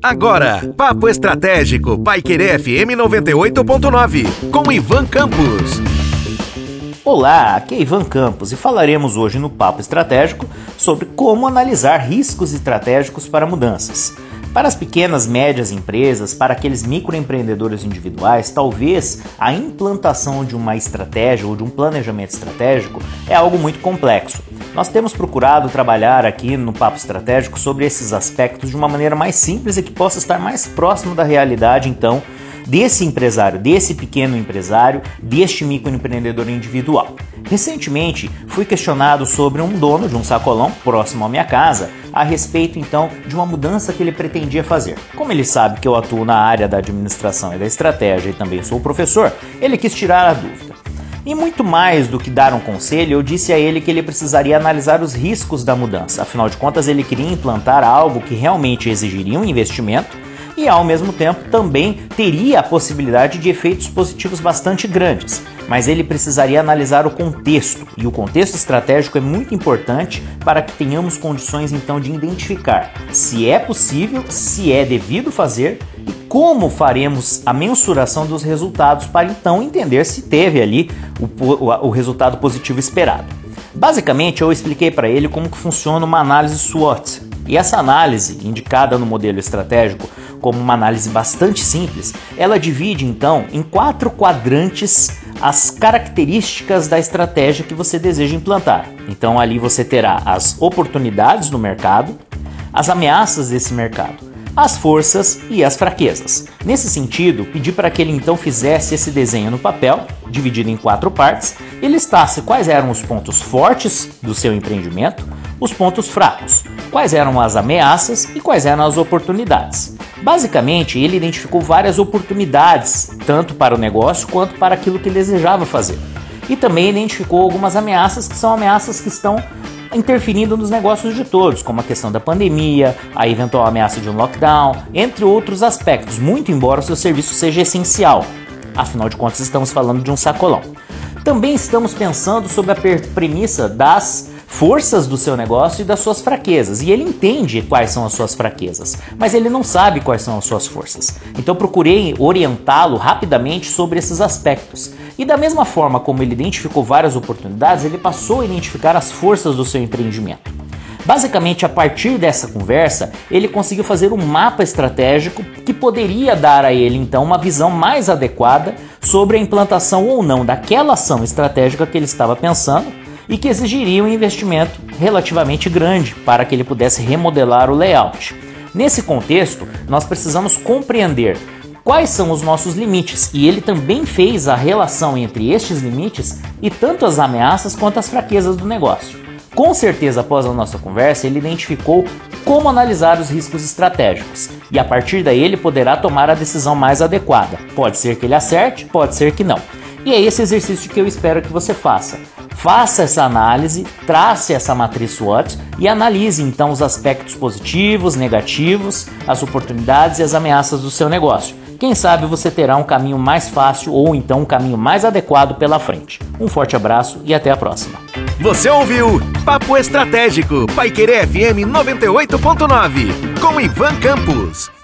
Agora, Papo Estratégico, Paiquerê FM 98.9, com Ivan Campos. Olá, aqui é Ivan Campos e falaremos hoje no Papo Estratégico sobre como analisar riscos estratégicos para mudanças. Para as pequenas, médias empresas, para aqueles microempreendedores individuais, talvez a implantação de uma estratégia ou de um planejamento estratégico é algo muito complexo. Nós temos procurado trabalhar aqui no Papo Estratégico sobre esses aspectos de uma maneira mais simples e que possa estar mais próximo da realidade, então, desse empresário, desse pequeno empresário, deste microempreendedor individual. Recentemente fui questionado sobre um dono de um sacolão próximo à minha casa a respeito então de uma mudança que ele pretendia fazer. Como ele sabe que eu atuo na área da administração e da estratégia e também sou professor, ele quis tirar a dúvida. E muito mais do que dar um conselho, eu disse a ele que ele precisaria analisar os riscos da mudança. Afinal de contas, ele queria implantar algo que realmente exigiria um investimento e ao mesmo tempo também teria a possibilidade de efeitos positivos bastante grandes. Mas ele precisaria analisar o contexto, e o contexto estratégico é muito importante para que tenhamos condições então de identificar se é possível, se é devido fazer e como faremos a mensuração dos resultados para então entender se teve ali o, o, o resultado positivo esperado. Basicamente, eu expliquei para ele como que funciona uma análise SWOT. E essa análise, indicada no modelo estratégico, como uma análise bastante simples, ela divide então em quatro quadrantes as características da estratégia que você deseja implantar. Então ali você terá as oportunidades no mercado, as ameaças desse mercado, as forças e as fraquezas. Nesse sentido, pedi para que ele então fizesse esse desenho no papel, dividido em quatro partes, e listasse quais eram os pontos fortes do seu empreendimento, os pontos fracos, quais eram as ameaças e quais eram as oportunidades. Basicamente, ele identificou várias oportunidades, tanto para o negócio quanto para aquilo que desejava fazer. E também identificou algumas ameaças que são ameaças que estão interferindo nos negócios de todos, como a questão da pandemia, a eventual ameaça de um lockdown, entre outros aspectos, muito embora o seu serviço seja essencial. Afinal de contas, estamos falando de um sacolão. Também estamos pensando sobre a premissa das forças do seu negócio e das suas fraquezas. E ele entende quais são as suas fraquezas, mas ele não sabe quais são as suas forças. Então procurei orientá-lo rapidamente sobre esses aspectos. E da mesma forma como ele identificou várias oportunidades, ele passou a identificar as forças do seu empreendimento. Basicamente, a partir dessa conversa, ele conseguiu fazer um mapa estratégico que poderia dar a ele então uma visão mais adequada sobre a implantação ou não daquela ação estratégica que ele estava pensando e que exigiria um investimento relativamente grande para que ele pudesse remodelar o layout. Nesse contexto, nós precisamos compreender quais são os nossos limites e ele também fez a relação entre estes limites e tanto as ameaças quanto as fraquezas do negócio. Com certeza, após a nossa conversa, ele identificou como analisar os riscos estratégicos e a partir daí ele poderá tomar a decisão mais adequada. Pode ser que ele acerte, pode ser que não. E é esse exercício que eu espero que você faça. Faça essa análise, trace essa matriz SWOT e analise então os aspectos positivos, negativos, as oportunidades e as ameaças do seu negócio. Quem sabe você terá um caminho mais fácil ou então um caminho mais adequado pela frente. Um forte abraço e até a próxima. Você ouviu Papo Estratégico, Paiquerê FM 98.9, com Ivan Campos.